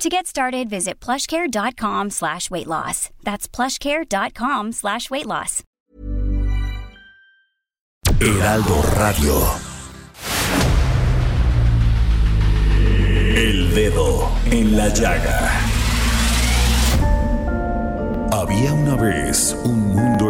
To get started, visit plushcare.com slash weight loss. That's plushcare.com slash weight loss. Heraldo Radio. El dedo en la llaga. Había una vez un mundo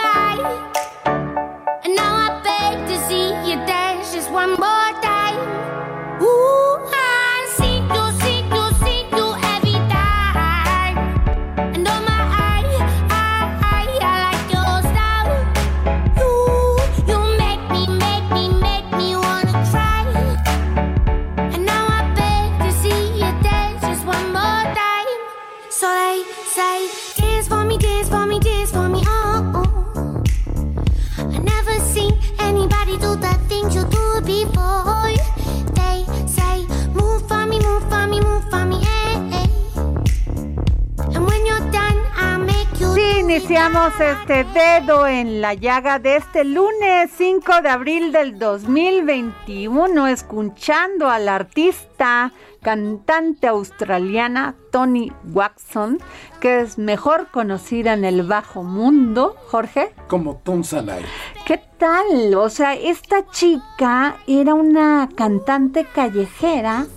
Dedo en la llaga de este lunes 5 de abril del 2021, escuchando al artista, cantante australiana Tony Watson, que es mejor conocida en el bajo mundo. Jorge, Como Tom Sanai. ¿qué tal? O sea, esta chica era una cantante callejera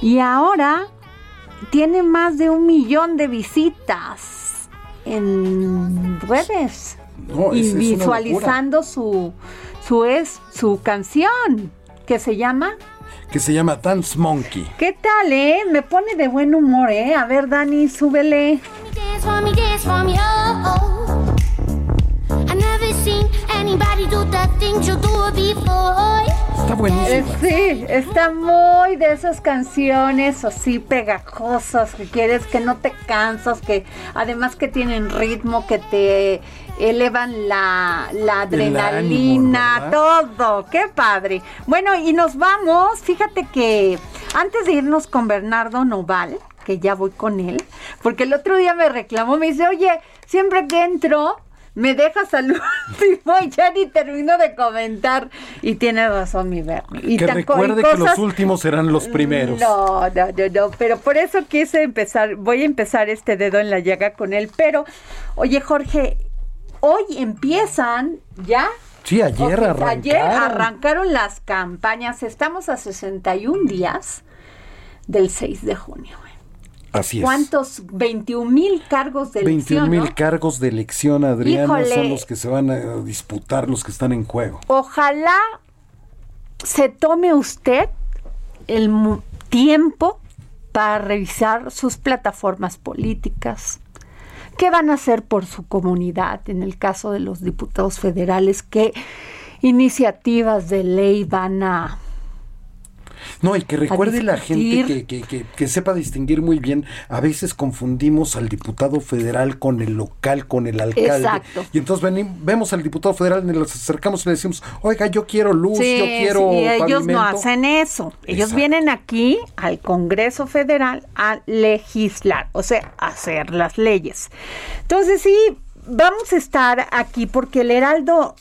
y ahora tiene más de un millón de visitas en redes No, y visualizando su su es su canción que se llama Que se llama Dance Monkey. ¿Qué tal, eh? Me pone de buen humor, eh. A ver, Dani, súbele. Anybody do the things you do before. Está Eh, buenísima. sí, está muy de esas canciones así pegajosas que quieres, que no te cansas, que además que tienen ritmo, que te elevan la, la adrenalina, ánimo, todo. Qué padre. Bueno, y nos vamos. Fíjate que antes de irnos con Bernardo Noval, que ya voy con él, porque el otro día me reclamó, me dice, oye, siempre que entro, me dejas al último y ya ni termino de comentar. Y tiene razón mi Bernie. Y que recuerde y que los últimos serán los primeros. No, no, no, no, pero por eso quise empezar, voy a empezar este dedo en la llaga con él, pero, oye Jorge, hoy empiezan ya. Sí, ayer Ok, arrancaron. Ayer arrancaron las campañas, estamos a 61 días del 6 de junio. Así es. ¿Cuántos? 21 mil cargos de 21 elección, mil ¿no? cargos de elección, Adriana, Híjole. son los que se van a disputar, los que están en juego. Ojalá se tome usted el tiempo para revisar sus plataformas políticas. ¿Qué van a hacer por su comunidad en el caso de los diputados federales? ¿Qué iniciativas de ley van a... No, y que recuerde la gente que, que, que, que sepa distinguir muy bien. A veces confundimos al diputado federal con el local, con el alcalde. Exacto. Y entonces veni- vemos al diputado federal, nos acercamos y le decimos, oiga, yo quiero luz, yo quiero sí, ellos no pavimento". hacen eso. Ellos Exacto. vienen aquí al Congreso Federal a legislar, o sea, a hacer las leyes. Entonces sí, vamos a estar aquí porque el Heraldo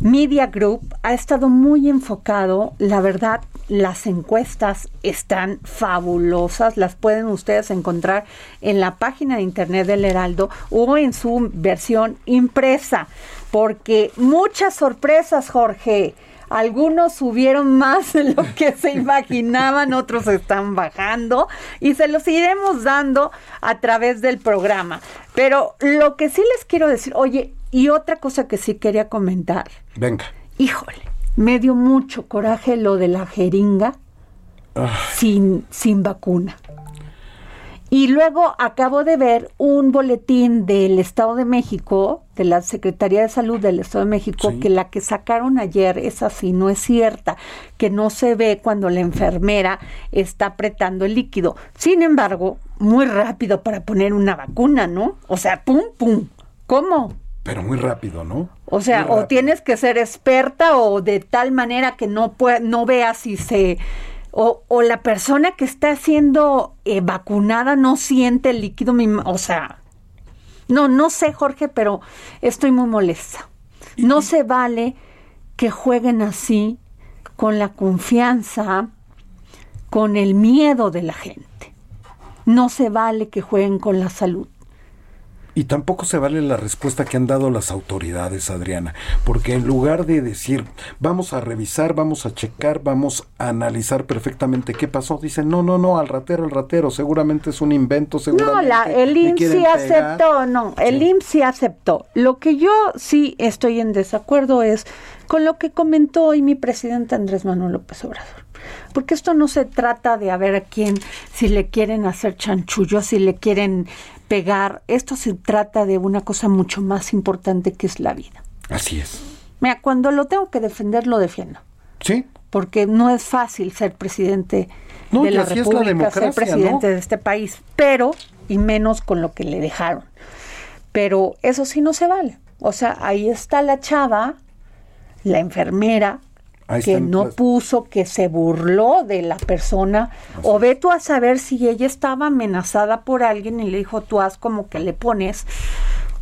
Media Group ha estado muy enfocado, la verdad, las encuestas están fabulosas, las pueden ustedes encontrar en la página de internet del Heraldo o en su versión impresa, porque muchas sorpresas, Jorge. Algunos subieron más de lo que se imaginaban, otros están bajando y se los iremos dando a través del programa. Pero lo que sí les quiero decir, oye, y otra cosa que sí quería comentar. Venga. Híjole, me dio mucho coraje lo de la jeringa sin, sin vacuna. Y luego acabo de ver un boletín del Estado de México, de la Secretaría de Salud del Estado de México, Sí. que la que sacaron ayer es así, no es cierta, que no se ve cuando la enfermera está apretando el líquido. Sin embargo, muy rápido para poner una vacuna, ¿no? O sea, pum, pum. ¿Cómo? Pero muy rápido, ¿no? O sea, o tienes que ser experta o de tal manera que no pue- no veas si se o, o la persona que está siendo eh, vacunada no siente el líquido, o sea, no, no sé, Jorge, pero estoy muy molesta. No se vale que jueguen así con la confianza, con el miedo de la gente. No se vale que jueguen con la salud. Y tampoco se vale la respuesta que han dado las autoridades, Adriana, porque en lugar de decir, vamos a revisar, vamos a checar, vamos a analizar perfectamente qué pasó, dicen, no, no, no, al ratero, al ratero, seguramente es un invento, No, seguramente. la, el IMSS sí pegar". aceptó, no, el IMSS sí aceptó. Lo que yo sí estoy en desacuerdo es con lo que comentó hoy mi presidente Andrés Manuel López Obrador. Porque esto no se trata de a ver a quién, si le quieren hacer chanchullo, si le quieren pegar. Esto se trata de una cosa mucho más importante que es la vida. Así es. Mira, cuando lo tengo que defender, lo defiendo. Sí, Porque no es fácil ser presidente No, de la la República, democracia, ser presidente ¿no? de este país, pero, y menos con lo que le dejaron. Pero eso sí no se vale. O sea, ahí está la chava, la enfermera, Ahí que no las- puso, que se burló de la persona, o ve tú a saber si ella estaba amenazada por alguien y le dijo, tú haz como que le pones,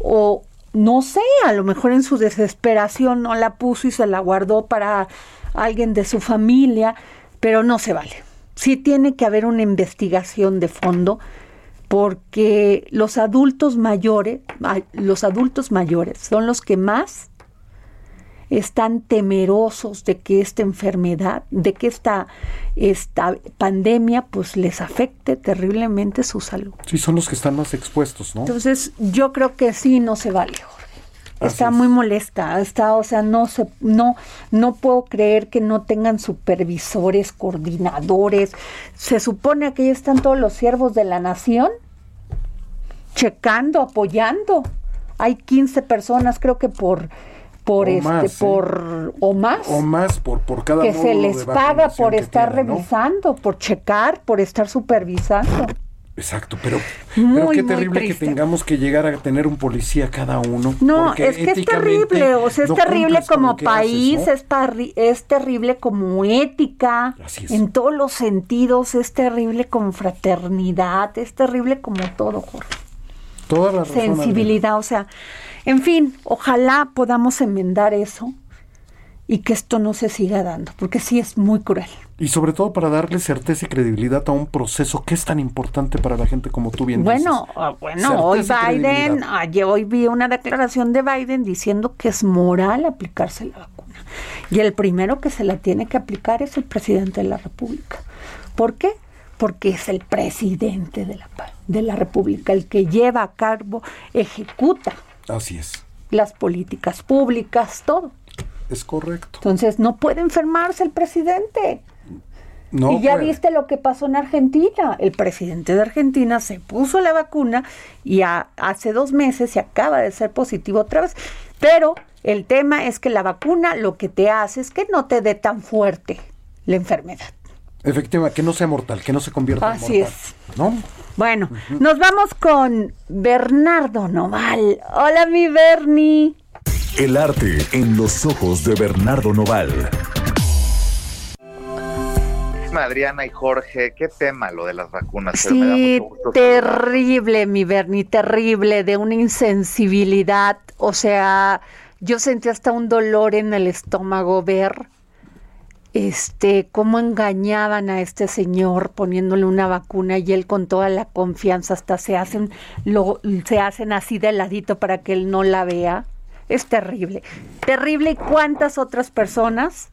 o no sé, a lo mejor en su desesperación no la puso y se la guardó para alguien de su familia, pero no se vale. Sí tiene que haber una investigación de fondo porque los adultos mayores, ma- los adultos mayores son los que más están temerosos de que esta enfermedad, de que esta, esta pandemia, pues les afecte terriblemente su salud. sí, son los que están más expuestos, ¿no? Entonces, yo creo que sí no se vale, Jorge. Está Así es. muy molesta, está, o sea, no se, no, no puedo creer que no tengan supervisores, coordinadores. Se supone que ahí están todos los siervos de la nación, checando, apoyando. Hay 15 personas, creo que por, por O este, más, ¿eh? por, o más O más por, por cada que se les paga por estar tienen, ¿no? revisando, por checar, por estar supervisando. Exacto, pero, Muy, pero qué terrible que tengamos que llegar a tener un policía cada uno. No, es que es terrible, o sea, es no terrible como que haces, país, ¿no? es, terrible como ética, en todos los sentidos, es terrible como fraternidad, es terrible como todo, Jorge. Toda la sensibilidad, o sea, en fin, ojalá podamos enmendar eso y que esto no se siga dando, porque sí es muy cruel. Y sobre todo para darle certeza y credibilidad a un proceso que es tan importante para la gente como tú bien Bueno, dices. ah, bueno, hoy Certeza y Biden, ayer hoy vi una declaración de Biden diciendo que es moral aplicarse la vacuna. Y el primero que se la tiene que aplicar es el presidente de la República. ¿Por qué? Porque es el presidente de la, de la República, el que lleva a cabo, ejecuta Así es. las políticas públicas, todo. Es correcto. Entonces no puede enfermarse el presidente. No y ya puede. viste lo que pasó en Argentina. El presidente de Argentina se puso la vacuna y a- hace dos meses se acaba de ser positivo otra vez. Pero el tema es que la vacuna lo que te hace es que no te dé tan fuerte la enfermedad. Efectivamente, que no sea mortal, que no se convierta Así en mortal. ¿No? Bueno, nos vamos con Bernardo Noval. Hola, mi Bernie. El arte en los ojos de Bernardo Noval. Adriana y Jorge, qué tema lo de las vacunas. pero me da Sí, mucho gusto saludar. terrible, mi Bernie, terrible, de una insensibilidad. O sea, yo sentí hasta un dolor en el estómago ver este, cómo engañaban a este señor poniéndole una vacuna y él con toda la confianza hasta se hacen, lo, se hacen así de ladito para que él no la vea. Es terrible. Terrible y cuántas otras personas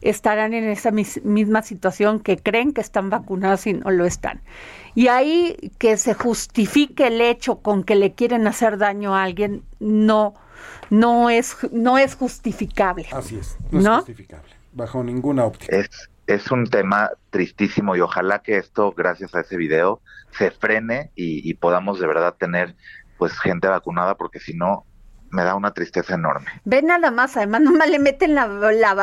estarán en esa misma situación que creen que están vacunados y no lo están. Y ahí que se justifique el hecho con que le quieren hacer daño a alguien no no es no es justificable. Así es, no, es justificable bajo ninguna óptica. Es es un tema tristísimo y ojalá que esto gracias a ese video se frene y, y podamos de verdad tener pues gente vacunada porque si no me da una tristeza enorme. Ve nada más, además nomás le meten la,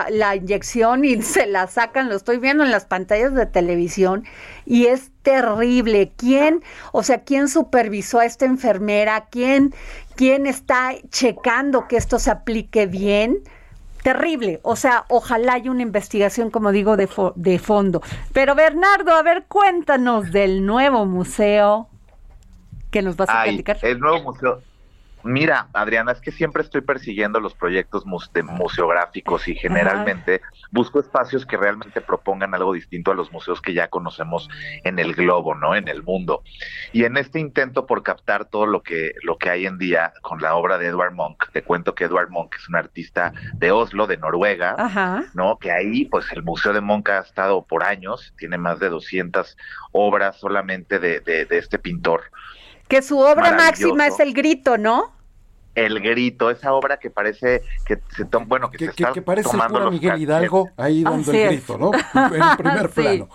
la, inyección y se la sacan, lo estoy viendo en las pantallas de televisión y es terrible. ¿Quién, o sea, quién supervisó a esta enfermera? ¿Quién, quién está checando que esto se aplique bien? Terrible, o sea, ojalá haya una investigación, como digo, de, de fondo. Pero Bernardo, a ver, cuéntanos del nuevo museo que nos vas a platicar. El nuevo museo, Mira, Adriana, es que siempre estoy persiguiendo los proyectos museográficos y generalmente busco espacios que realmente propongan algo distinto a los museos que ya conocemos en el globo, ¿no? En el mundo. Y en este intento por captar todo lo que lo que hay en día con la obra de Edward Monk, te cuento que Edward Monk es un artista de Oslo, de Noruega, ¿no? Que ahí, pues, el Museo de Monk ha estado por años, tiene más de 200 obras solamente de, de este pintor. Que su obra máxima es el grito, ¿no? El Grito, esa obra que parece que se toma, bueno, que, se está que parece tomando Miguel Hidalgo ahí dando el grito, ¿no? En primer plano.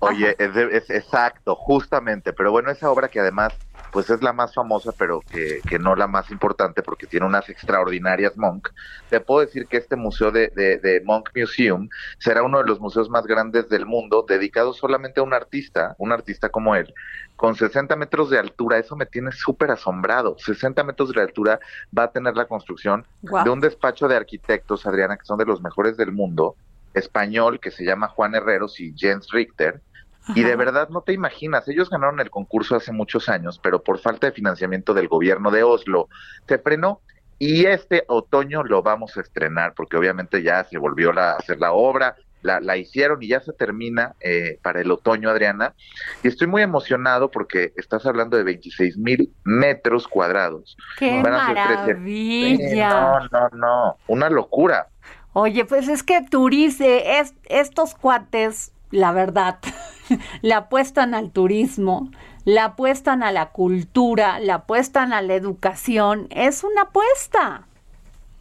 Oye, es, exacto, justamente, pero bueno, esa obra que además pues es la más famosa, pero que, que, no la más importante porque tiene unas extraordinarias Monk. Te puedo decir que este museo de, de, de, Monk Museum será uno de los museos más grandes del mundo, dedicado solamente a un artista, un artista como él, con 60 metros de altura. Eso me tiene súper asombrado. 60 metros de altura va a tener la construcción de un despacho de arquitectos, Adriana, que son de los mejores del mundo, español, que se llama Juan Herreros y Jens Richter y de verdad no te imaginas, ellos ganaron el concurso hace muchos años, pero por falta de financiamiento del gobierno de Oslo se frenó y este otoño lo vamos a estrenar porque obviamente ya se volvió a hacer la obra, la, la, hicieron y ya se termina eh, para el otoño, Adriana. Y estoy muy emocionado porque estás hablando de 26 mil metros cuadrados. ¡Qué maravilla! no, no, no, una locura. Oye, pues es que Turice, es, estos cuates, la verdad, le apuestan al turismo, le apuestan a la cultura, le apuestan a la educación, es una apuesta.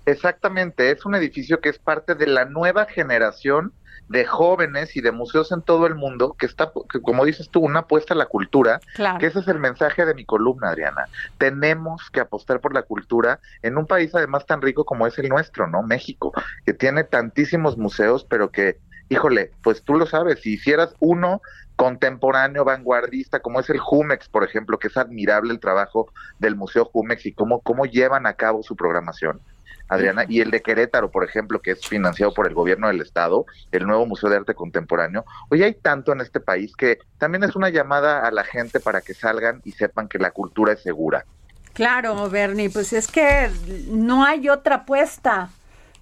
Exactamente, es un edificio que es parte de la nueva generación de jóvenes y de museos en todo el mundo que está, como dices tú, una apuesta a la cultura, que ese es el mensaje de mi columna, Adriana. Tenemos que apostar por la cultura en un país además tan rico como es el nuestro, ¿no? México, que tiene tantísimos museos, pero que híjole, pues tú lo sabes, si hicieras uno contemporáneo, vanguardista, como es el Jumex, por ejemplo, que es admirable el trabajo del Museo Jumex y cómo, cómo llevan a cabo su programación. Adriana, y el de Querétaro, por ejemplo, que es financiado por el gobierno del estado, el nuevo Museo de Arte Contemporáneo. Hoy hay tanto en este país que también es una llamada a la gente para que salgan y sepan que la cultura es segura. Claro, Bernie, pues es que no hay otra apuesta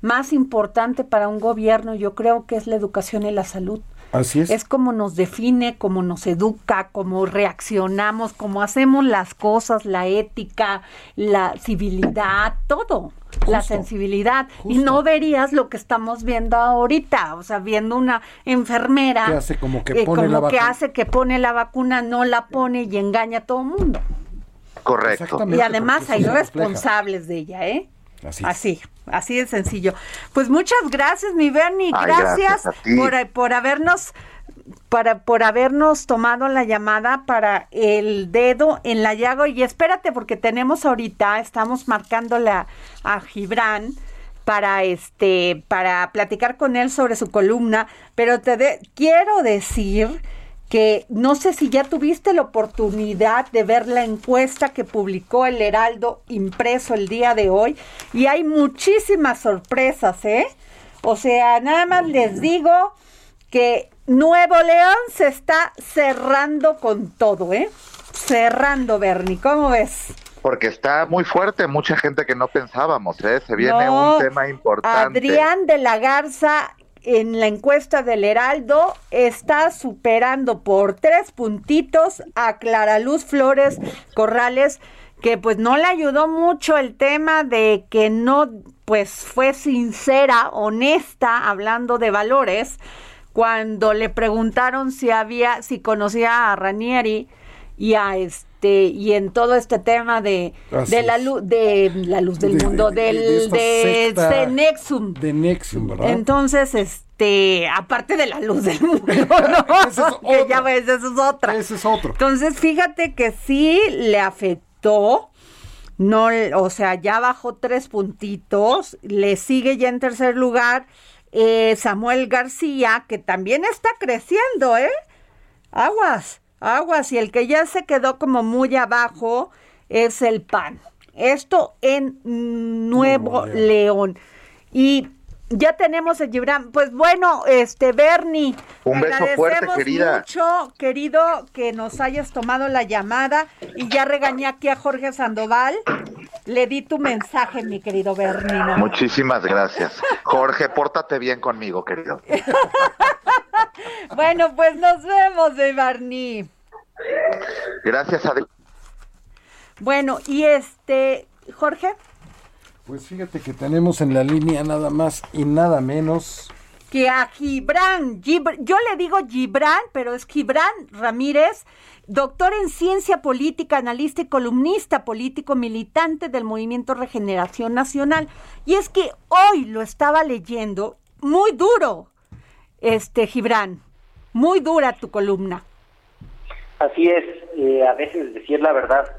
más importante para un gobierno, yo creo que es la educación y la salud. Así es. Es como nos define, como nos educa, cómo reaccionamos, cómo hacemos las cosas, la ética, la civilidad, todo, la sensibilidad. Y no verías lo que estamos viendo ahorita, o sea, viendo una enfermera que hace como que pone la que hace que pone la vacuna, no la pone y engaña a todo el mundo. Correcto. Y además hay responsables de ella, ¿eh? Así. así, de sencillo. Pues muchas gracias, mi Bernie. gracias, por, por habernos para por habernos tomado la llamada para el dedo en la llaga y espérate porque tenemos ahorita estamos marcándole a, a Gibran para este para platicar con él sobre su columna, pero te quiero decir que no sé si ya tuviste la oportunidad de ver la encuesta que publicó el Heraldo impreso el día de hoy y hay muchísimas sorpresas, ¿eh? O sea, nada más les digo que Nuevo León se está cerrando con todo, ¿eh? Cerrando, Bernie, ¿cómo ves? Porque está muy fuerte, mucha gente que no pensábamos, ¿eh? Se viene un tema importante. Adrián de la Garza en la encuesta del Heraldo está superando por tres puntitos a Clara Luz Flores Corrales, que pues no le ayudó mucho el tema de que no pues fue sincera, honesta, hablando de valores, cuando le preguntaron si había, si conocía a Ranieri y a este y en todo este tema de, de la luz de la luz del De- mundo de- del de de Nexum De ¿verdad? entonces, este, aparte de la luz del mundo, ¿no? Esa es que ya ves, eso es otra. Ese es otro. Entonces, fíjate que sí le afectó, no, o sea, ya bajó tres puntitos, le sigue ya en tercer lugar eh, Samuel García, que también está creciendo, ¿eh? Aguas, aguas, y el que ya se quedó como muy abajo es el PAN. Esto en Nuevo Nuevo León. León. Y ya tenemos a Gibran. Pues bueno, este Bernie. Un beso fuerte, agradecemos querida. mucho, querido, que nos hayas tomado la llamada. Y ya regañé aquí a Jorge Sandoval. Le di tu mensaje, mi querido Bernie. Muchísimas gracias. Jorge, pórtate bien conmigo, querido. Bueno, pues nos vemos, de Bernie. Gracias, Adri. Bueno, y este, Jorge, Pues fíjate que tenemos en la línea nada más y nada menos. que a Gibran, Gibr- yo le digo Gibran, pero es Gibran Ramírez, doctor en ciencia política, analista y columnista político militante del Movimiento Regeneración Nacional. Y es que hoy lo estaba leyendo muy duro, este Gibran, muy dura tu columna. Así es, eh, a veces decir la verdad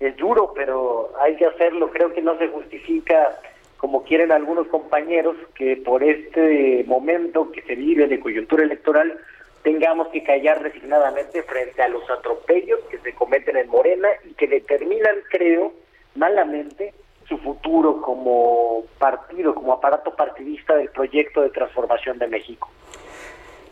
es duro, pero hay que hacerlo. Creo que no se justifica, como quieren algunos compañeros, que por este momento que se vive de coyuntura electoral tengamos que callar resignadamente frente a los atropellos que se cometen en Morena y que determinan, creo, malamente su futuro como partido, como aparato partidista del proyecto de transformación de México.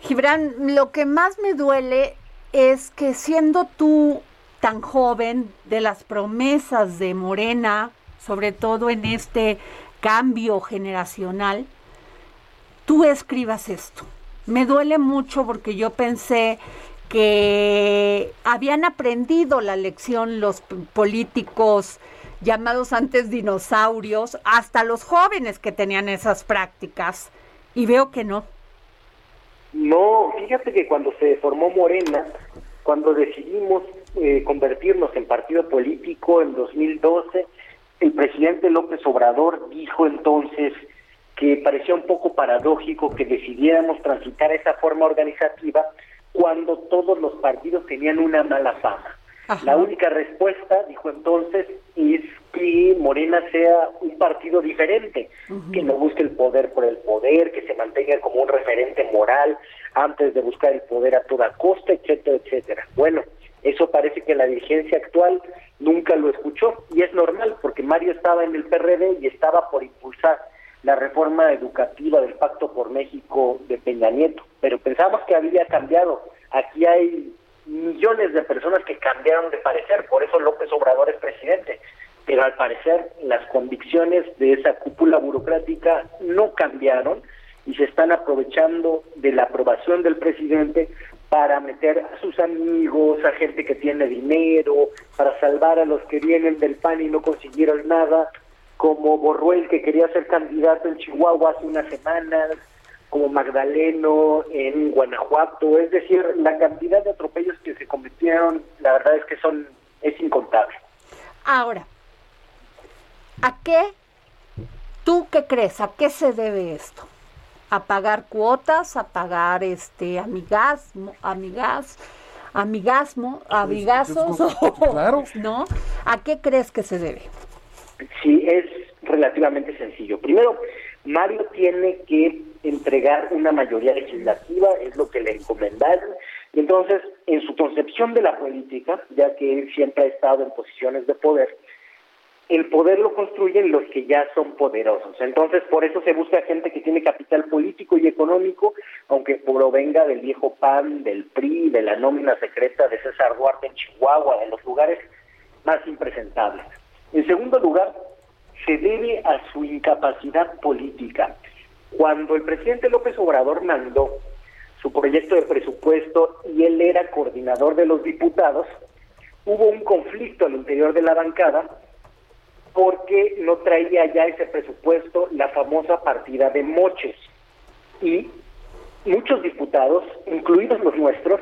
Gibran, lo que más me duele es que siendo tú tan joven de las promesas de Morena, sobre todo en este cambio generacional, tú escribas esto. Me duele mucho porque yo pensé que habían aprendido la lección los políticos llamados antes dinosaurios, hasta los jóvenes que tenían esas prácticas, y veo que no. No, fíjate que cuando se formó Morena, cuando decidimos eh, convertirnos en partido político en 2012, el presidente López Obrador dijo entonces que parecía un poco paradójico que decidiéramos transitar esa forma organizativa cuando todos los partidos tenían una mala fama. Ajá. La única respuesta, dijo entonces, es que Morena sea un partido diferente, que no busque el poder por el poder, que se mantenga como un referente moral antes de buscar el poder a toda costa, etcétera, etcétera. Bueno, eso parece que la dirigencia actual nunca lo escuchó y es normal porque Mario estaba en el PRD y estaba por impulsar la reforma educativa del Pacto por México de Peña Nieto, pero pensamos que había cambiado. Aquí hay millones de personas que cambiaron de parecer, por eso López Obrador es presidente, pero al parecer las convicciones de esa cúpula burocrática no cambiaron y se están aprovechando de la aprobación del presidente para meter a sus amigos, a gente que tiene dinero, para salvar a los que vienen del PAN y no consiguieron nada, como Borruel que quería ser candidato en Chihuahua hace unas semanas, como Magdaleno en Guanajuato, es decir, la cantidad de atropellos que se cometieron, la verdad es que son es incontable. Ahora, ¿a qué? ¿Tú qué crees? ¿A qué se debe esto? ¿A pagar cuotas? ¿A pagar este amigasmo? Amigas, amigasmo, amigazos, pues, claro. ¿no? ¿A qué crees que se debe? Sí, es relativamente sencillo. Primero, Mario tiene que entregar una mayoría legislativa, es lo que le encomendaron, y entonces, en su concepción de la política, ya que él siempre ha estado en posiciones de poder, el poder lo construyen los que ya son poderosos. Entonces, por eso se busca gente que tiene capital político y económico, aunque provenga del viejo PAN, del PRI, de la nómina secreta de César Duarte en Chihuahua, de los lugares más impresentables. En segundo lugar, se debe a su incapacidad política. Cuando el presidente López Obrador mandó su proyecto de presupuesto y él era coordinador de los diputados, hubo un conflicto al interior de la bancada porque no traía ya ese presupuesto la famosa partida de moches. Y muchos diputados, incluidos los nuestros,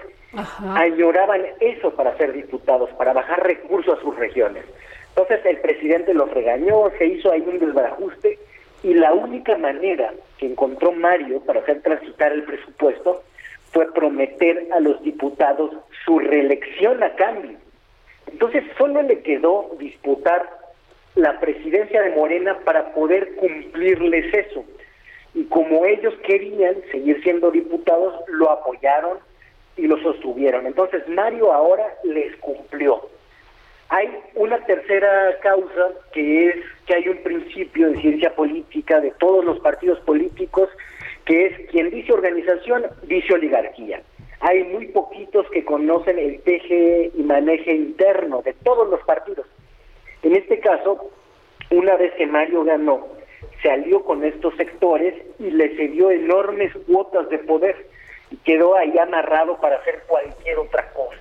añoraban eso para ser diputados, para bajar recursos a sus regiones. Entonces el presidente los regañó, se hizo ahí un desbarajuste y la única manera que encontró Mario para hacer transitar el presupuesto fue prometer a los diputados su reelección a cambio. Entonces solo le quedó disputar la presidencia de Morena para poder cumplirles eso. Y como ellos querían seguir siendo diputados, lo apoyaron y lo sostuvieron. Entonces Mario ahora les cumplió. Hay una tercera causa que es que hay un principio de ciencia política de todos los partidos políticos que es quien dice organización, dice oligarquía. Hay muy poquitos que conocen el teje y maneje interno de todos los partidos. En este caso, una vez que Mario ganó, se alió con estos sectores y le cedió enormes cuotas de poder y quedó ahí amarrado para hacer cualquier otra cosa.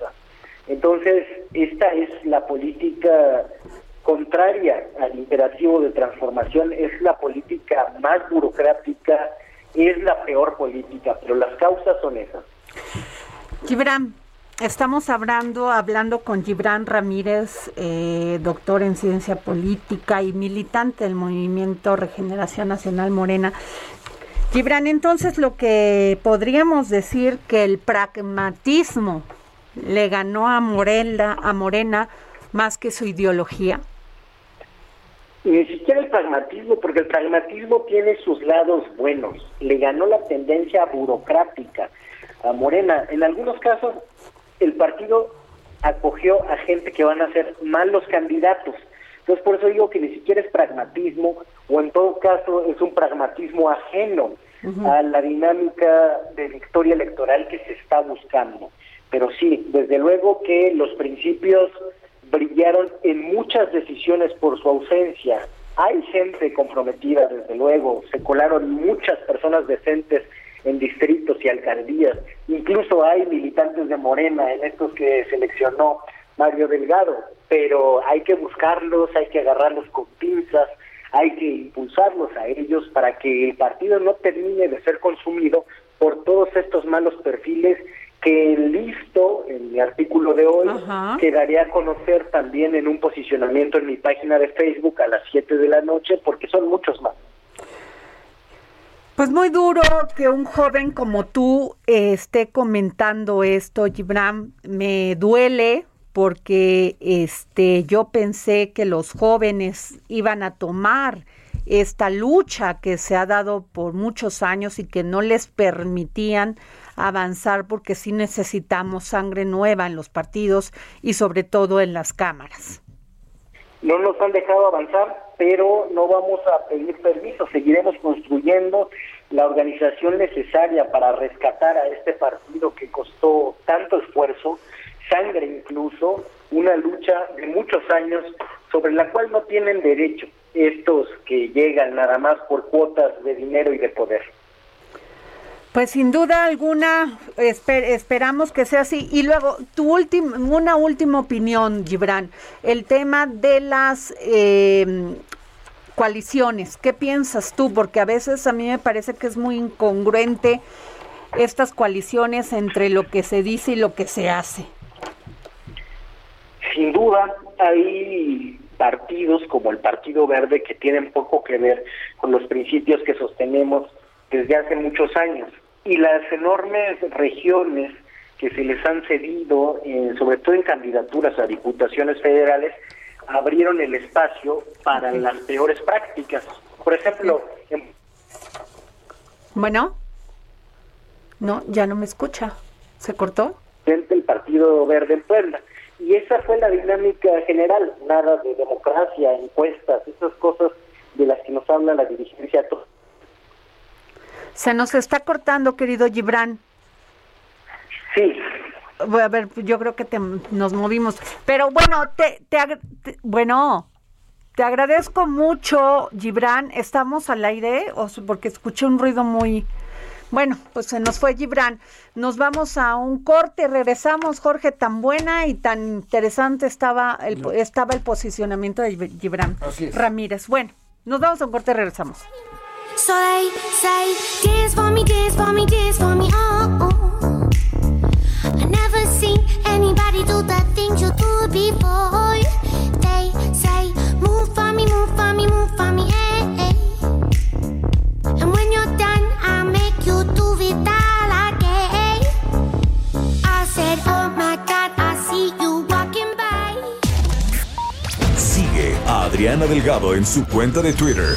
Entonces, esta es la política contraria al imperativo de transformación, es la política más burocrática, es la peor política, pero las causas son esas. Gibran, estamos hablando, hablando con Gibran Ramírez, eh, doctor en ciencia política y militante del movimiento Regeneración Nacional Morena. Gibran, entonces lo que podríamos decir que el pragmatismo le ganó a Morena, a Morena más que su ideología. Ni siquiera el pragmatismo, porque el pragmatismo tiene sus lados buenos. Le ganó la tendencia burocrática a Morena. En algunos casos, el partido acogió a gente que van a ser malos candidatos. Entonces, por eso digo que ni siquiera es pragmatismo, o en todo caso es un pragmatismo ajeno a la dinámica de victoria electoral que se está buscando. Pero sí, desde luego que los principios brillaron en muchas decisiones por su ausencia. Hay gente comprometida, desde luego, se colaron muchas personas decentes en distritos y alcaldías. Incluso hay militantes de Morena en estos que seleccionó Mario Delgado, pero hay que buscarlos, hay que agarrarlos con pinzas, hay que impulsarlos a ellos para que el partido no termine de ser consumido por todos estos malos perfiles que listo en mi artículo de hoy quedaré a conocer también en un posicionamiento en mi página de Facebook a las 7 de la noche porque son muchos más. Pues muy duro que un joven como tú eh, esté comentando esto, Gibran. Me duele porque este yo pensé que los jóvenes iban a tomar esta lucha que se ha dado por muchos años y que no les permitían avanzar porque sí necesitamos sangre nueva en los partidos y sobre todo en las cámaras. No nos han dejado avanzar, pero no vamos a pedir permiso, seguiremos construyendo la organización necesaria para rescatar a este partido que costó tanto esfuerzo, sangre incluso, una lucha de muchos años sobre la cual no tienen derecho estos que llegan nada más por cuotas de dinero y de poder. Pues sin duda alguna esperamos que sea así. Y luego, tu una última opinión, Gibran, el tema de las eh, coaliciones. ¿Qué piensas tú? Porque a veces a mí me parece que es muy incongruente estas coaliciones entre lo que se dice y lo que se hace. Sin duda, hay partidos como el Partido Verde que tienen poco que ver con los principios que sostenemos desde hace muchos años y las enormes regiones que se les han cedido, eh, sobre todo en candidaturas a diputaciones federales, abrieron el espacio para las peores prácticas. Por ejemplo, bueno, no, ya no me escucha. ¿Se cortó? El Partido Verde en Puebla. Y esa fue la dinámica general, nada de democracia, encuestas, esas cosas de las que nos habla la dirigencia se nos está cortando, querido Gibran. Sí. A ver, yo creo que te, nos movimos. Pero bueno, te, te, bueno, Te agradezco mucho, Gibran. Estamos al aire, o porque escuché un ruido muy... Bueno, pues se nos fue Gibran. Nos vamos a un corte, regresamos, Jorge, tan buena y tan interesante estaba el, estaba el posicionamiento de Gib- Gibran Así es. Ramírez. Bueno, nos vamos a un corte, regresamos. So they say, dance for me, dance for me, dance for me, oh. oh. I never seen anybody do the things you do before. They say, move for me, move for me, move for me, eh, eh. And when you're done, I'll make you do it all again. I said, oh my God, I see you walking by. Sigue a Adriana Delgado en su cuenta de Twitter.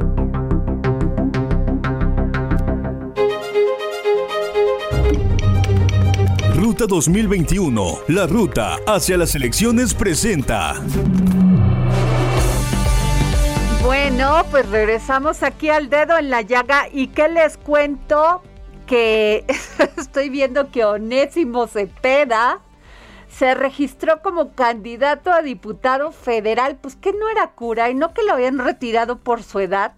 Ruta 2021, la ruta hacia las elecciones presenta. Bueno, pues regresamos aquí al dedo en la llaga y qué les cuento que estoy viendo que Onésimo Cepeda se registró como candidato a diputado federal, pues que no era cura y no que lo habían retirado por su edad.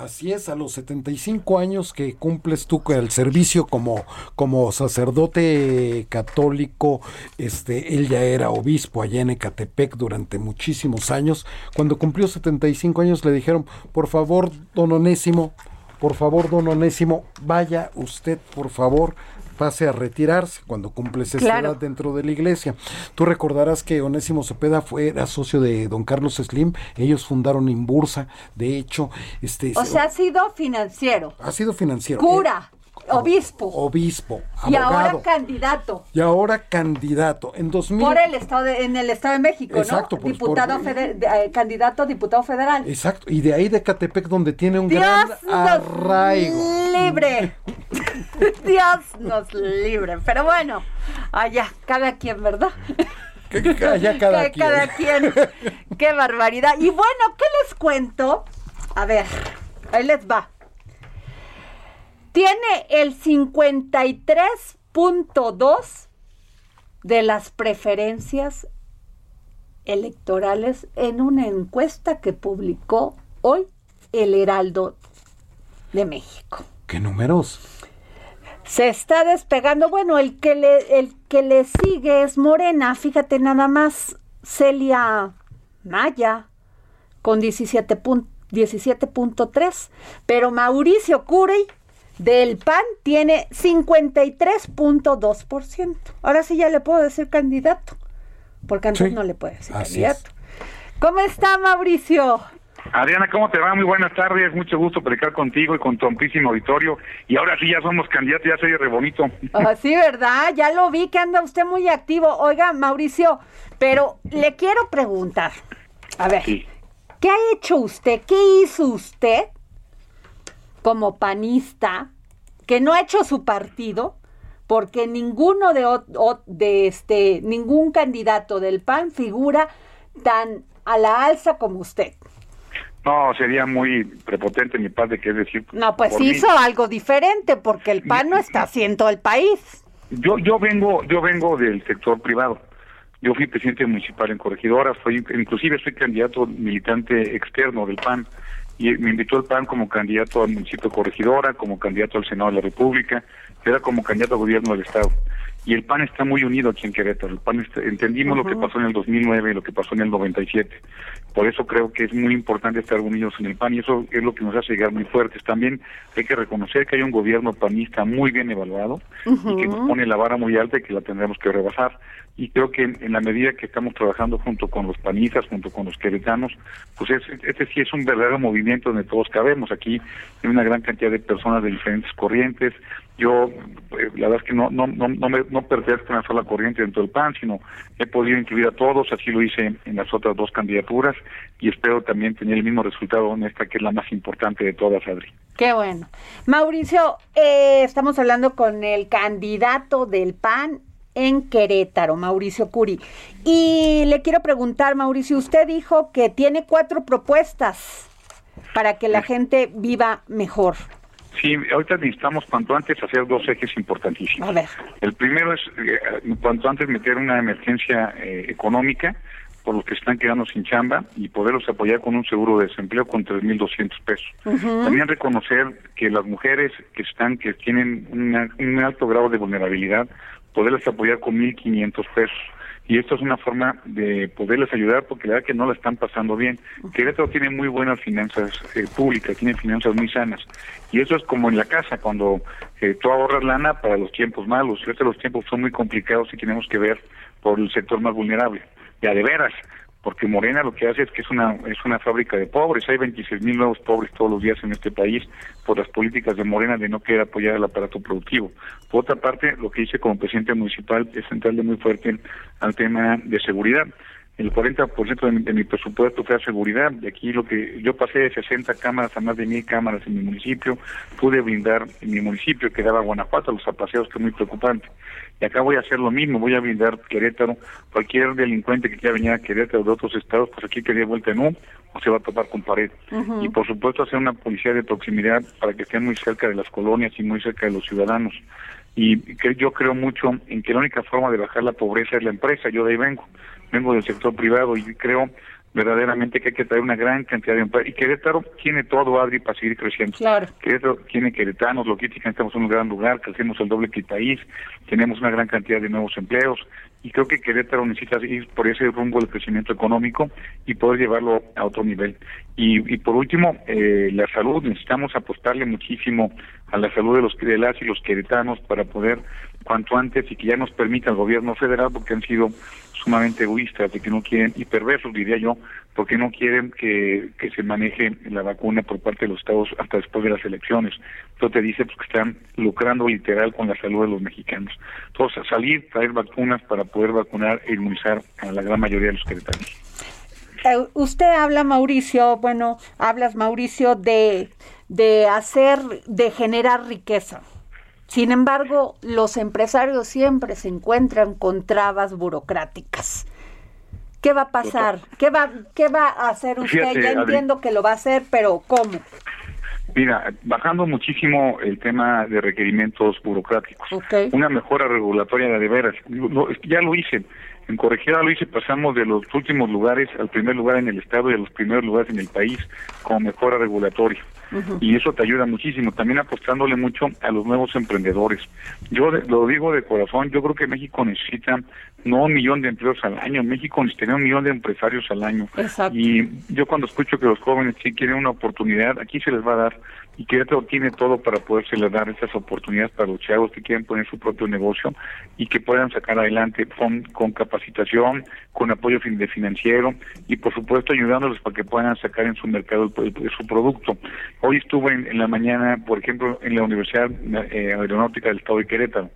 Así es, a los 75 años que cumples tú el servicio como, como sacerdote católico, este, él ya era obispo allá en Ecatepec durante muchísimos años. Cuando cumplió 75 años le dijeron, por favor, don Onésimo, por favor, don Onésimo, vaya usted, por favor, pase a retirarse cuando cumples esa Claro. edad dentro de la iglesia. Tú recordarás que Onésimo Cepeda fue era socio de don Carlos Slim, ellos fundaron Imbursa, de hecho, este O sea, ha sido financiero, ha sido financiero. cura, eh, obispo obispo, y ahora candidato. y ahora candidato. En 2000 Por el estado de- en el Estado de México, Exacto, ¿no? Diputado por- fede- de- eh, candidato a diputado federal. Exacto, y de ahí de Catepec donde tiene un Dios gran nos arraigo. libre. Dios nos libre. Pero bueno, allá, cada quien, ¿verdad? Que- que allá cada Que quien. cada quien. Qué barbaridad. Y bueno, ¿qué les cuento? A ver, ahí les va. Tiene el 53.2 de las preferencias electorales en una encuesta que publicó hoy el Heraldo de México. ¿Qué números? Se está despegando. Bueno, el que le, el que le sigue es Morena. Fíjate nada más, Celia Maya con 17 pun- 17.3. Pero Mauricio Curey del PAN tiene 53.2%. Ahora sí ya le puedo decir candidato. Porque antes Sí, no le puedo decir así candidato. ¿Cómo está Mauricio? Adriana, ¿cómo te va? Muy buenas tardes, mucho gusto platicar contigo y con tu amplísimo auditorio. Y ahora sí, ya somos candidatos, ya soy re bonito. Ah, sí, ¿verdad? Ya lo vi que anda usted muy activo. Oiga, Mauricio, pero le quiero preguntar. A ver, Sí. ¿qué ha hecho usted? ¿Qué hizo usted como panista que no ha hecho su partido? Porque ninguno de, este, ningún candidato del PAN figura tan a la alza como usted. No, sería muy prepotente mi parte que decir. No, pues mí. hizo algo diferente porque el PAN no está haciendo el país. Yo, yo vengo, yo vengo del sector privado. Yo fui presidente municipal en Corregidora, fui, inclusive soy candidato militante externo del PAN y me invitó el PAN como candidato al municipio Corregidora, como candidato al Senado de la República, era como candidato al gobierno del Estado. Y el PAN está muy unido aquí en Querétaro. El PAN entendimos lo que pasó en el 2009 y lo que pasó en el 97. Por eso creo que es muy importante estar unidos en el PAN y eso es lo que nos hace llegar muy fuertes. También hay que reconocer que hay un gobierno panista muy bien evaluado y que nos pone la vara muy alta y que la tendremos que rebasar. Y creo que en, la medida que estamos trabajando junto con los panistas, junto con los queretanos, pues este sí es un verdadero movimiento donde todos cabemos. Aquí hay una gran cantidad de personas de diferentes corrientes, yo, eh, la verdad es que no, no, no, no, me, no pertenezco a una sola corriente dentro del PAN, sino he podido incluir a todos, así lo hice en las otras dos candidaturas y espero también tener el mismo resultado en esta que es la más importante de todas, Adri. Qué bueno. Mauricio, eh, estamos hablando con el candidato del PAN en Querétaro, Mauricio Curi. Y le quiero preguntar, Mauricio, usted dijo que tiene cuatro propuestas para que la gente viva mejor. Sí, ahorita necesitamos cuanto antes hacer dos ejes importantísimos. A ver. El primero es eh, cuanto antes meter una emergencia eh, económica por los que están quedando sin chamba y poderlos apoyar con un seguro de desempleo con 3.200 pesos. También reconocer que las mujeres que están que tienen un alto grado de vulnerabilidad, poderles apoyar con 1.500 pesos y esto es una forma de poderles ayudar porque la verdad que no la están pasando bien. Querétaro tiene muy buenas finanzas eh, públicas, tiene finanzas muy sanas y eso es como en la casa, cuando eh, tú ahorras lana para los tiempos malos, y los tiempos son muy complicados y tenemos que ver por el sector más vulnerable. Ya de veras, porque Morena lo que hace es que es una es una fábrica de pobres. Hay 26 mil nuevos pobres todos los días en este país por las políticas de Morena de no querer apoyar el aparato productivo. Por otra parte, lo que hice como presidente municipal es centrarle muy fuerte al tema de seguridad el 40% de mi, de mi presupuesto fue a seguridad. De aquí lo que yo pasé de 60 cámaras a más de mil cámaras en mi municipio, pude brindar en mi municipio, que daba Guanajuato, los apaseos, que es muy preocupante. Y acá voy a hacer lo mismo, voy a brindar Querétaro. Cualquier delincuente que quiera venir a Querétaro de otros estados, pues aquí que dé vuelta en U o se va a topar con pared. Y por supuesto hacer una policía de proximidad para que estén muy cerca de las colonias y muy cerca de los ciudadanos y que yo creo mucho en que la única forma de bajar la pobreza es la empresa, yo de ahí vengo vengo del sector privado y creo verdaderamente que hay que traer una gran cantidad de empresas. Y Querétaro tiene todo, Adri, para seguir creciendo. Claro. Querétaro tiene queretanos, logística, estamos en un gran lugar, crecemos el doble que el país, tenemos una gran cantidad de nuevos empleos, y creo que Querétaro necesita ir por ese rumbo del crecimiento económico y poder llevarlo a otro nivel. Y, y por último, eh, la salud, necesitamos apostarle muchísimo a la salud de los de y los queretanos para poder cuanto antes y que ya nos permita el gobierno federal, porque han sido sumamente egoístas, de que no quieren, y perversos diría yo, porque no quieren que, que se maneje la vacuna por parte de los estados hasta después de las elecciones. Esto te dice pues, que están lucrando literal con la salud de los mexicanos. Entonces, salir, traer vacunas para poder vacunar e inmunizar a la gran mayoría de los queretanos. Eh, usted habla, Mauricio, bueno, hablas, Mauricio, de, de hacer, de generar riqueza. Sin embargo, los empresarios siempre se encuentran con trabas burocráticas. ¿Qué va a pasar? ¿Qué va, qué va a hacer usted? ya entiendo que lo va a hacer, pero ¿cómo? Mira, bajando muchísimo el tema de requerimientos burocráticos. Una mejora regulatoria de veras. ya lo hice. En Corregida lo hice, pasamos de los últimos lugares al primer lugar en el Estado y a los primeros lugares en el país como mejora regulatoria y eso te ayuda muchísimo. También apostándole mucho a los nuevos emprendedores. Yo lo digo de corazón, yo creo que México necesita no un millón de empleos al año, México necesita un millón de empresarios al año. Y yo cuando escucho que los jóvenes sí quieren una oportunidad, aquí se les va a dar y Querétaro tiene todo para poderse dar esas oportunidades para los chavos que quieren poner su propio negocio y que puedan sacar adelante con, capacitación, con apoyo de financiero y por supuesto ayudándolos para que puedan sacar en su mercado su producto. Hoy estuve en, la mañana, por ejemplo, en la Universidad eh, Aeronáutica del Estado de Querétaro.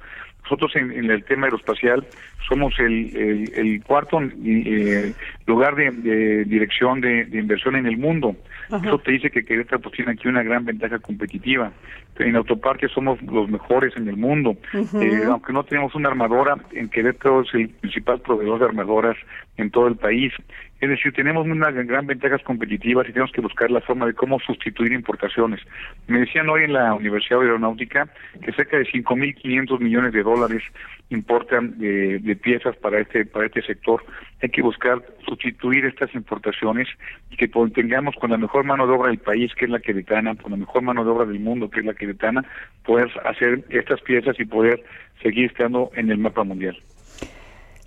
Nosotros en, el tema aeroespacial somos el, el, cuarto eh, lugar de, dirección de, inversión en el mundo. Eso te dice que Querétaro pues, tiene aquí una gran ventaja competitiva. En autoparque somos los mejores en el mundo. Eh, aunque no tenemos una armadora, en Querétaro es el principal proveedor de armadoras en todo el país. Es decir, tenemos unas gran ventajas competitivas y tenemos que buscar la forma de cómo sustituir importaciones. Me decían hoy en la Universidad Aeronáutica que cerca de 5.500 millones de dólares importan de, de, piezas para este para este sector. Hay que buscar sustituir estas importaciones y que tengamos con la mejor mano de obra del país, que es la queretana, con la mejor mano de obra del mundo, que es la queretana, poder hacer estas piezas y poder seguir estando en el mapa mundial.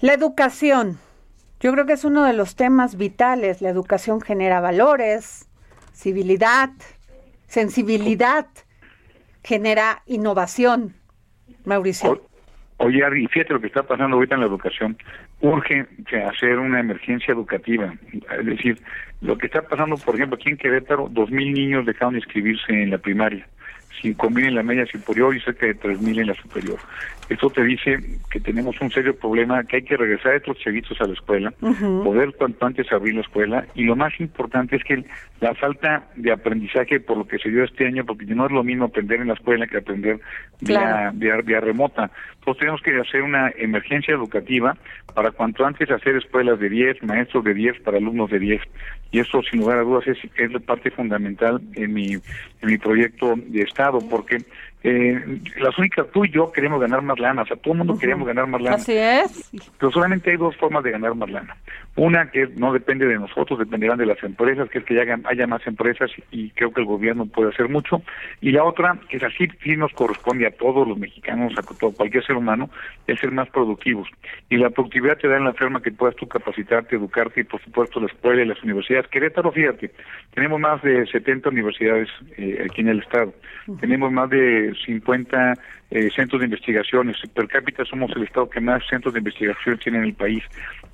La educación. Yo creo que es uno de los temas vitales. La educación genera valores, civilidad, sensibilidad, genera innovación. Mauricio. Oye, Ari, fíjate lo que está pasando ahorita en la educación. Urge hacer una emergencia educativa. Es decir, lo que está pasando, por ejemplo, aquí en Querétaro, dos mil niños dejaron de inscribirse en la primaria. 5.000 en la media superior y cerca de 3.000 en la superior. Esto te dice que tenemos un serio problema, que hay que regresar estos chavitos a la escuela, poder cuanto antes abrir la escuela, y lo más importante es que la falta de aprendizaje por lo que se dio este año, porque no es lo mismo aprender en la escuela que aprender vía, vía, remota. Entonces tenemos que hacer una emergencia educativa para cuanto antes hacer escuelas de 10, maestros de 10 para alumnos de 10. Y eso, sin lugar a dudas, es, es parte fundamental en mi, en mi proyecto de Estado, porque eh, las únicas, tú y yo queremos ganar más lana, o sea, todo el mundo queremos ganar más lana. Así es. Pero solamente hay dos formas de ganar más lana. Una que no depende de nosotros, dependerán de las empresas, que es que haya, haya más empresas y creo que el gobierno puede hacer mucho. Y la otra, que es así, sí nos corresponde a todos los mexicanos, a todo, cualquier ser humano, es ser más productivos. Y la productividad te da en la forma que puedas tú capacitarte, educarte y por supuesto la escuela y las universidades. Querétaro, fíjate, tenemos más de 70 universidades eh, aquí en el estado. Tenemos más de 50 eh, centros de investigaciones. Per cápita somos el estado que más centros de investigación tiene en el país.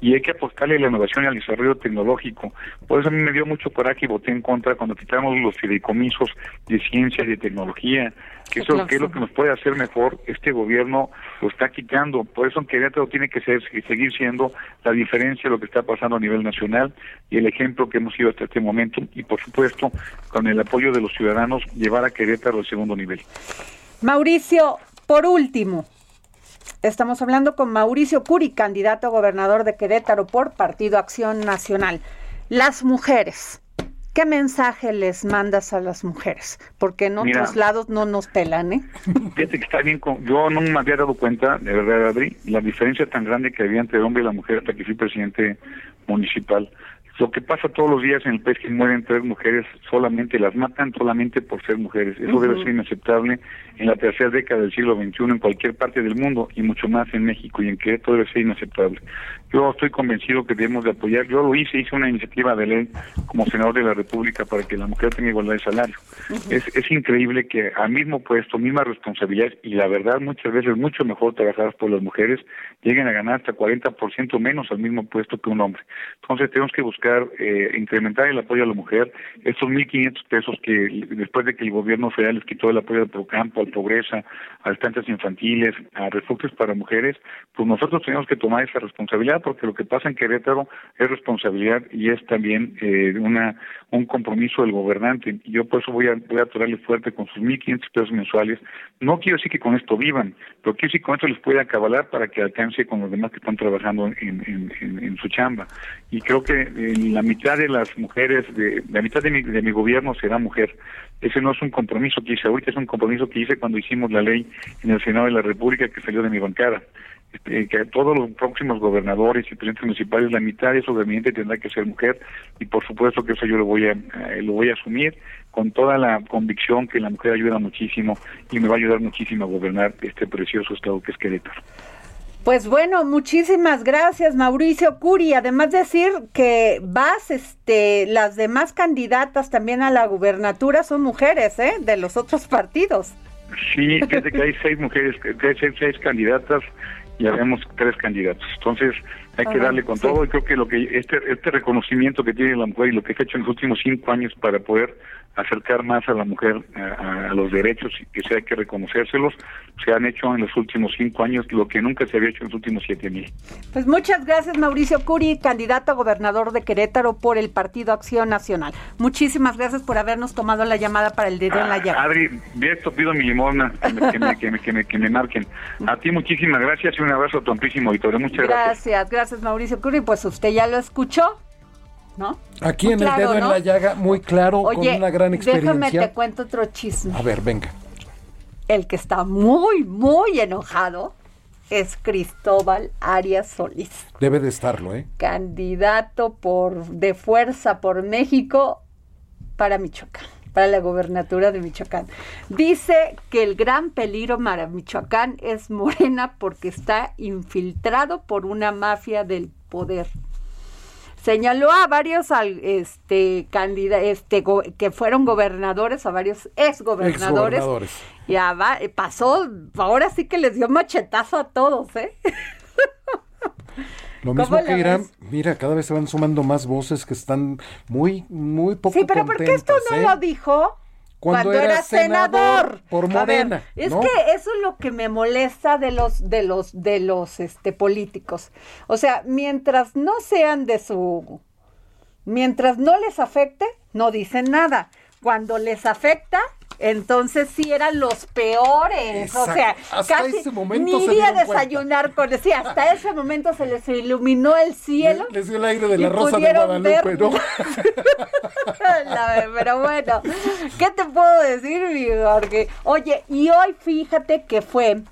Y hay que apostarle a la innovación y al desarrollo tecnológico. Por eso a mí me dio mucho coraje y voté en contra cuando quitamos los fideicomisos de ciencia y de tecnología. Que eso que es lo que nos puede hacer mejor. Este gobierno lo está quitando. Por eso en Querétaro tiene que ser, seguir siendo la diferencia de lo que está pasando a nivel nacional y el ejemplo que hemos sido hasta este momento. Y por supuesto, con el apoyo de los ciudadanos, llevar a Querétaro al segundo nivel. Mauricio, por último, estamos hablando con Mauricio Curi, candidato a gobernador de Querétaro por Partido Acción Nacional. Las mujeres, ¿qué mensaje les mandas a las mujeres? Porque en otros lados no nos pelan, ¿eh? Fíjate que está bien, yo no me había dado cuenta, de verdad, Adri, la diferencia tan grande que había entre el hombre y la mujer hasta que fui presidente municipal. Lo que pasa todos los días en el país que mueren tres mujeres solamente, las matan solamente por ser mujeres. Eso debe ser inaceptable en la tercera década del siglo XXI en cualquier parte del mundo y mucho más en México y en que todo debe ser inaceptable. Yo estoy convencido que debemos de apoyar. Yo lo hice, hice una iniciativa de ley como senador de la República para que la mujer tenga igualdad de salario. es, es increíble que al mismo puesto, misma responsabilidad y la verdad muchas veces mucho mejor trabajar por las mujeres lleguen a ganar hasta 40% menos al mismo puesto que un hombre. Entonces tenemos que buscar eh, incrementar el apoyo a la mujer, estos 1.500 pesos que después de que el gobierno federal les quitó el apoyo al Procampo, al Pobreza, a estancias infantiles, a refugios para mujeres, pues nosotros tenemos que tomar esa responsabilidad porque lo que pasa en Querétaro es responsabilidad y es también eh, una un compromiso del gobernante. Yo por eso voy a, voy a atorarle fuerte con sus 1.500 pesos mensuales. No quiero decir que con esto vivan, pero quiero decir que con esto les puede acabalar para que alcance con los demás que están trabajando en, en, su chamba. Y creo que eh, la mitad de las mujeres, de, la mitad de mi, de mi gobierno será mujer. Ese no es un compromiso que hice ahorita, es un compromiso que hice cuando hicimos la ley en el Senado de la República que salió de mi bancada. Este, que todos los próximos gobernadores y presidentes municipales, la mitad de su gabinete tendrá que ser mujer y por supuesto que eso yo lo voy a, eh, lo voy a asumir con toda la convicción que la mujer ayuda muchísimo y me va a ayudar muchísimo a gobernar este precioso estado que es Querétaro. Pues bueno, muchísimas gracias Mauricio Curi. Además decir que vas, este, las demás candidatas también a la gubernatura son mujeres, ¿eh? De los otros partidos. Sí, fíjate que hay seis mujeres, que hay seis, seis candidatas y habemos tres candidatos. Entonces hay que darle con todo y creo que lo que este este reconocimiento que tiene la mujer y lo que ha hecho en los últimos cinco años para poder acercar más a la mujer a, los derechos y que se hay que reconocérselos, se han hecho en los últimos cinco años lo que nunca se había hecho en los últimos siete mil. Pues muchas gracias Mauricio Curi, candidato a gobernador de Querétaro por el Partido Acción Nacional. Muchísimas gracias por habernos tomado la llamada para el dedo en la llave. Adri, de esto pido mi limona, que me, que me, que me, que me, marquen. A ti muchísimas gracias y un abrazo a tu amplísimo auditorio. Muchas gracias. Gracias, gracias Mauricio Curi. Pues usted ya lo escuchó. ¿no? Aquí en el dedo en la llaga, muy claro, con una gran experiencia. Déjame te cuento otro chisme. A ver, venga. El que está muy, muy enojado es Cristóbal Arias Solís. Debe de estarlo, ¿eh? Candidato por de fuerza por México para Michoacán, para la gobernatura de Michoacán. Dice que el gran peligro para Michoacán es Morena porque está infiltrado por una mafia del poder señaló a varios este este que fueron gobernadores, a varios exgobernadores. Ya va, eh, pasó, ahora sí que les dio machetazo a todos, ¿eh? Lo mismo que Irán, mira, cada vez se van sumando más voces que están muy, muy poco Sí, pero ¿por qué esto no ¿eh? lo dijo? cuando, era, senador, por Morena. es que eso es lo que me molesta de los de los de los este políticos. O sea, mientras no sean de su mientras no les afecte, no dicen nada. Cuando les afecta, entonces sí eran los peores. O sea, casi ese momento ni iría a desayunar con sí, hasta ese momento se les iluminó el cielo. Les, dio el aire de la rosa de Guadalupe, ¿no? pero bueno, ¿qué te puedo decir, mi Jorge? Oye, y hoy fíjate que fue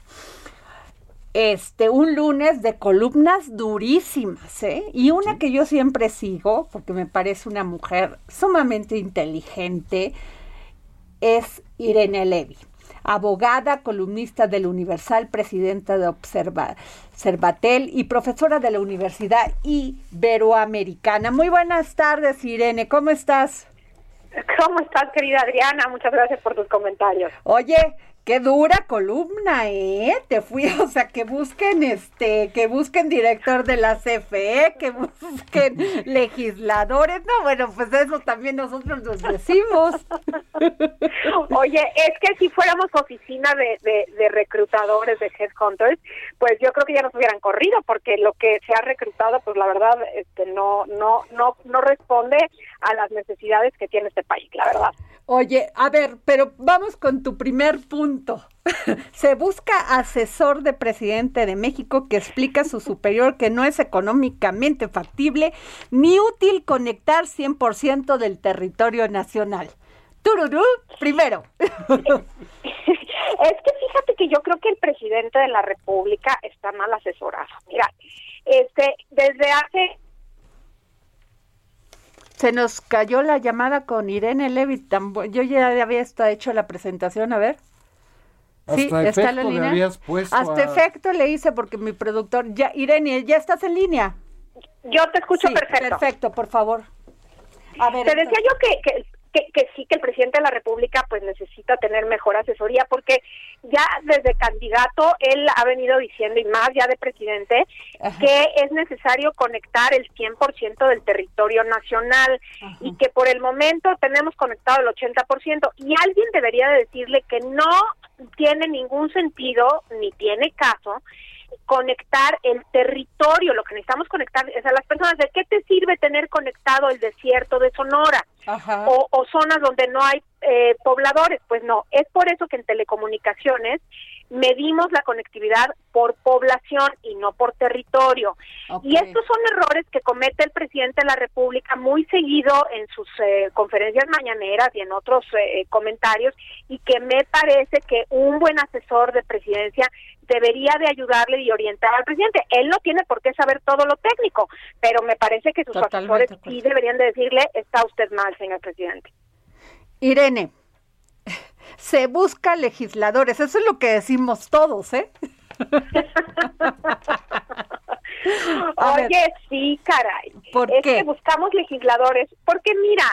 este un lunes de columnas durísimas, ¿eh? Y una que yo siempre sigo, porque me parece una mujer sumamente inteligente, es Irene Levy, abogada, columnista del Universal, presidenta de Observatel y profesora de la Universidad Iberoamericana. Muy buenas tardes, Irene, ¿cómo estás? ¿Cómo estás, querida Adriana? Muchas gracias por tus comentarios. Oye, Qué dura columna, ¿eh? Te fui, o sea, que busquen este, que busquen director de la CFE, que busquen legisladores. No, bueno, pues eso también nosotros nos decimos. Oye, es que si fuéramos oficina de, de, de reclutadores, de headhunters, pues yo creo que ya nos hubieran corrido, porque lo que se ha reclutado, pues la verdad, este, no, no, no, no responde a las necesidades que tiene este país, la verdad. Oye, a ver, pero vamos con tu primer punto. Se busca asesor de presidente de México que explica a su superior que no es económicamente factible ni útil conectar 100% del territorio nacional. Tururú, primero. es que fíjate que yo creo que el presidente de la República está mal asesorado. Mira, este, desde hace se nos cayó la llamada con Irene Levy. Yo ya había hecho la presentación, a ver. sí, está la línea. Hasta efecto le hice porque mi productor, ya Irene, ¿ya estás en línea? Yo te escucho perfecto. Perfecto, por favor. A ver, te decía yo que, que que, que, sí que el presidente de la República pues necesita tener mejor asesoría porque ya desde candidato él ha venido diciendo y más ya de presidente que es necesario conectar el 100% del territorio nacional y que por el momento tenemos conectado el 80% y alguien debería decirle que no tiene ningún sentido ni tiene caso conectar el territorio, lo que necesitamos conectar es a las personas. ¿De qué te sirve tener conectado el desierto de Sonora o, zonas donde no hay eh, pobladores? Pues no, es por eso que en telecomunicaciones medimos la conectividad por población y no por territorio. Y estos son errores que comete el presidente de la República muy seguido en sus eh, conferencias mañaneras y en otros eh, comentarios y que me parece que un buen asesor de presidencia debería de ayudarle y orientar al presidente. Él no tiene por qué saber todo lo técnico, pero me parece que sus asesores sí deberían de decirle, está usted mal, señor presidente. Irene, se busca legisladores, eso es lo que decimos todos, ¿eh? Oye, sí, caray. ¿Por es qué? que buscamos legisladores, porque mira,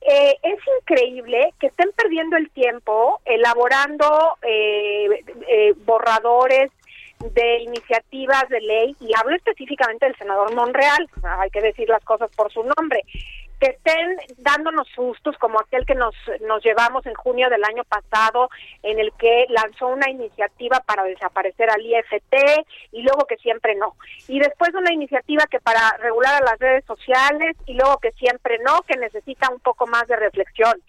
eh, es increíble que estén perdiendo el tiempo elaborando eh, eh, borradores de iniciativas de ley, y hablo específicamente del senador Monreal, hay que decir las cosas por su nombre, que estén dándonos sustos como aquel que nos, nos llevamos en junio del año pasado, en el que lanzó una iniciativa para desaparecer al IFT y luego que siempre no. Y después una iniciativa que para regular a las redes sociales y luego que siempre no, que necesita un poco más de reflexión.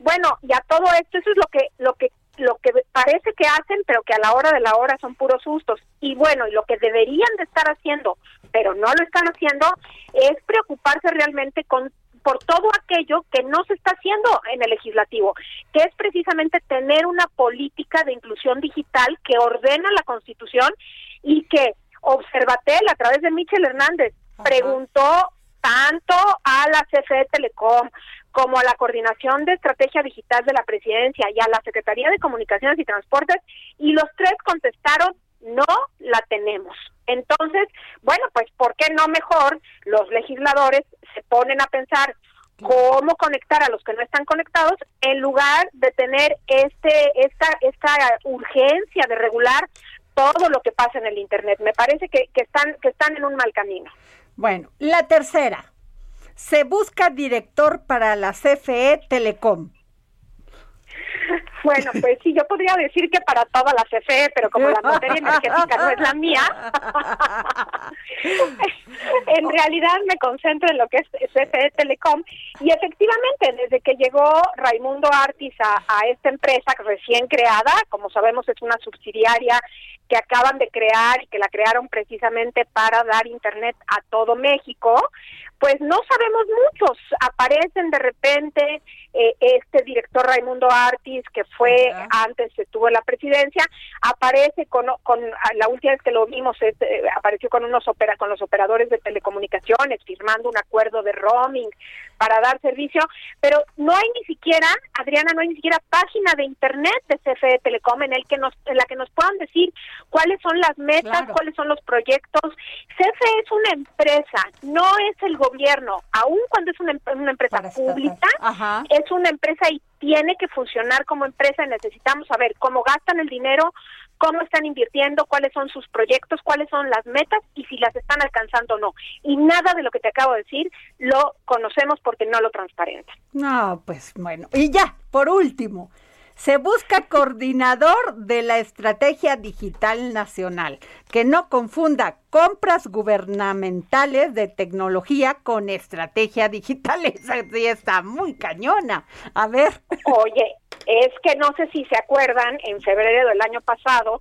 Bueno, y a todo esto, eso es lo que, lo que lo que parece que hacen, pero que a la hora de la hora son puros sustos. Y bueno, y lo que deberían de estar haciendo, pero no lo están haciendo, es preocuparse realmente con por todo aquello que no se está haciendo en el legislativo, que es precisamente tener una política de inclusión digital que ordena la Constitución y que Observatel a través de Michel Hernández preguntó tanto a la CFE Telecom como a la Coordinación de Estrategia Digital de la Presidencia y a la Secretaría de Comunicaciones y Transportes y los tres contestaron no la tenemos. Entonces, bueno, pues ¿por qué no mejor los legisladores se ponen a pensar cómo conectar a los que no están conectados en lugar de tener este esta esta urgencia de regular todo lo que pasa en el internet. Me parece que, que están que están en un mal camino. Bueno, la tercera. Se busca director para la CFE Telecom. Bueno, pues sí, yo podría decir que para toda la CFE, pero como la materia energética no es la mía, en realidad me concentro en lo que es CFE Telecom. Y efectivamente desde que llegó Raimundo Artis a, a esta empresa recién creada, como sabemos es una subsidiaria que acaban de crear y que la crearon precisamente para dar internet a todo México, pues no sabemos muchos. Aparecen de repente eh, este director Raimundo Artis, que fue antes, estuvo en la presidencia, aparece con, con la última vez que lo vimos, eh, apareció con unos opera, con los operadores de telecomunicaciones, firmando un acuerdo de roaming para dar servicio, pero no hay ni siquiera, Adriana, no hay ni siquiera página de internet de CFE Telecom en el que nos, en la que nos puedan decir cuáles son las metas, cuáles son los proyectos. CFE es una empresa, no es el gobierno, aun cuando es una, empresa pública, es una empresa y tiene que funcionar como empresa. Necesitamos saber cómo gastan el dinero, cómo están invirtiendo, cuáles son sus proyectos, cuáles son las metas y si las están alcanzando o no. Y nada de lo que te acabo de decir lo conocemos porque no lo transparenta. No, pues bueno. Y ya, por último, se busca coordinador de la estrategia digital nacional, que no confunda compras gubernamentales de tecnología con estrategia digital. Esa sí está muy cañona. A ver. Oye, es que no sé si se acuerdan, en febrero del año pasado,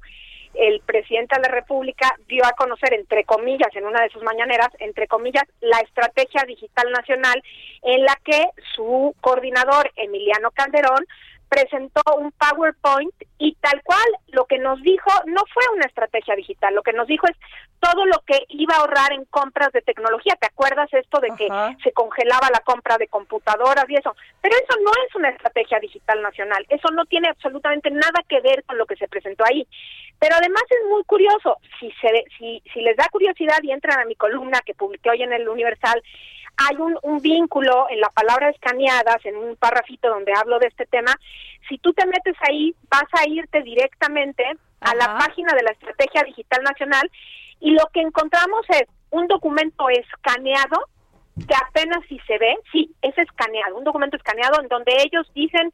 el presidente de la República dio a conocer, entre comillas, en una de sus mañaneras, entre comillas, la estrategia digital nacional en la que su coordinador, Emiliano Calderón, presentó un PowerPoint y tal cual lo que nos dijo no fue una estrategia digital, lo que nos dijo es todo lo que iba a ahorrar en compras de tecnología. ¿Te acuerdas esto de que se congelaba la compra de computadoras y eso? Pero eso no es una estrategia digital nacional, eso no tiene absolutamente nada que ver con lo que se presentó ahí. Pero además es muy curioso, si, se, si, si les da curiosidad y entran a mi columna que publiqué hoy en el Universal, hay un, un vínculo en la palabra escaneadas, en un párrafito donde hablo de este tema. Si tú te metes ahí, vas a irte directamente a la página de la Estrategia Digital Nacional y lo que encontramos es un documento escaneado que apenas si se ve, sí, es escaneado, un documento escaneado en donde ellos dicen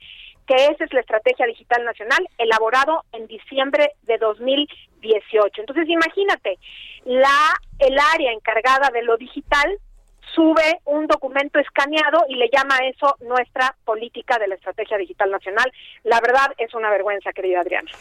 que esa es la Estrategia Digital Nacional elaborado en diciembre de 2018. Entonces, imagínate, la el área encargada de lo digital sube un documento escaneado y le llama a eso nuestra política de la Estrategia Digital Nacional. La verdad es una vergüenza, querida Adriana.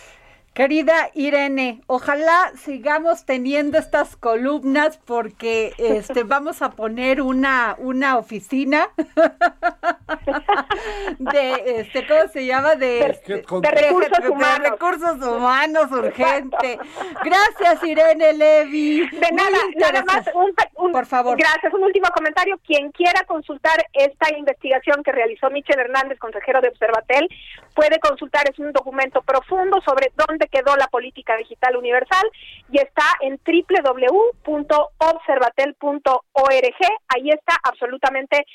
Querida Irene, ojalá sigamos teniendo estas columnas porque este vamos a poner una una oficina de este cómo se llama de, este, recursos, humanos. recursos humanos urgente. Gracias Irene Levi. De nada, nada más un, por favor. Gracias, un último comentario. Quien quiera consultar esta investigación que realizó Michel Hernández, consejero de Observatel, puede consultar es un documento profundo sobre dónde quedó la política digital universal y está en www.observatel.org. Ahí está absolutamente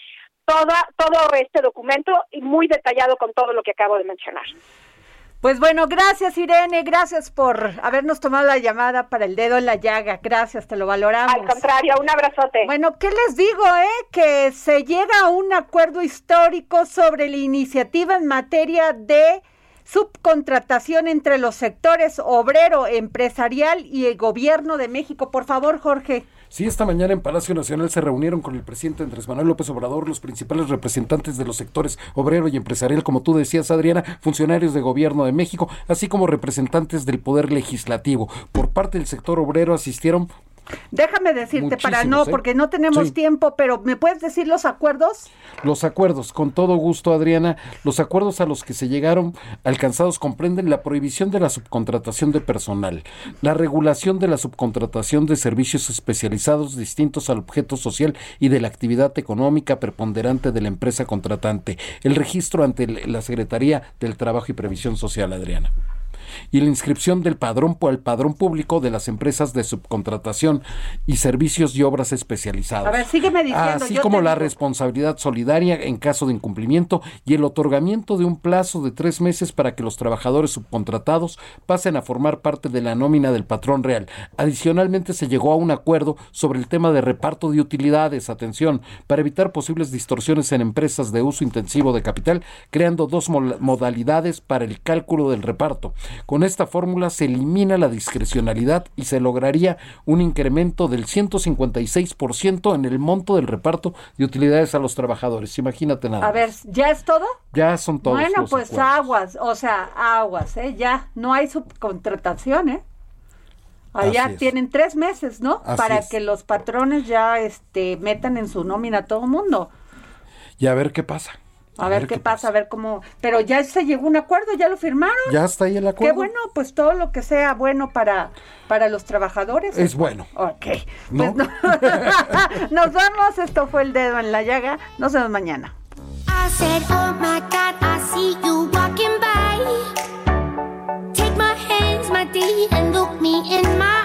toda, todo este documento y muy detallado con todo lo que acabo de mencionar. Pues bueno, gracias Irene, gracias por habernos tomado la llamada para el dedo en la llaga. Gracias, te lo valoramos. Al contrario, un abrazote. Bueno, ¿qué les digo, eh? Que se llega a un acuerdo histórico sobre la iniciativa en materia de subcontratación entre los sectores obrero, empresarial y el gobierno de México. Por favor, Jorge. Sí, esta mañana en Palacio Nacional se reunieron con el presidente Andrés Manuel López Obrador los principales representantes de los sectores obrero y empresarial, como tú decías, Adriana, funcionarios de gobierno de México, así como representantes del Poder Legislativo. Por parte del sector obrero asistieron Déjame decirte para no, ¿eh? porque no tenemos Sí. tiempo, pero ¿me puedes decir los acuerdos? Los acuerdos, con todo gusto, Adriana, los acuerdos a los que se llegaron alcanzados comprenden la prohibición de la subcontratación de personal, la regulación de la subcontratación de servicios especializados distintos al objeto social y de la actividad económica preponderante de la empresa contratante, el registro ante la Secretaría del Trabajo y Previsión Social, Adriana y la inscripción del padrón al padrón público de las empresas de subcontratación y servicios y obras especializados. A ver, sígueme diciendo, Así yo como te la responsabilidad solidaria en caso de incumplimiento y el otorgamiento de un plazo de tres meses para que los trabajadores subcontratados pasen a formar parte de la nómina del patrón real. Adicionalmente se llegó a un acuerdo sobre el tema de reparto de utilidades, atención, para evitar posibles distorsiones en empresas de uso intensivo de capital, creando dos modalidades para el cálculo del reparto. Con esta fórmula se elimina la discrecionalidad y se lograría un incremento del 156% en el monto del reparto de utilidades a los trabajadores. Imagínate nada. A ver, ¿ya es todo? Ya son todos bueno, los pues acuerdos. aguas, o sea, aguas, ¿eh? Ya, no hay subcontratación, ¿eh? Allá tienen tres meses, ¿no? Así Para es. que los patrones ya este, metan en su nómina a todo mundo. Y a ver qué pasa. A, ver, qué, pasa, a ver cómo... Pero ya se llegó a un acuerdo, ya lo firmaron. Ya está ahí el acuerdo. Qué bueno, pues todo lo que sea bueno para, para los trabajadores. Es bueno. Ok. ¿No? Pues no. Nos vamos, esto fue el dedo en la llaga. Nos vemos mañana. I said, Oh my God, I see you walking by. Take my hands, my dear, and look me in my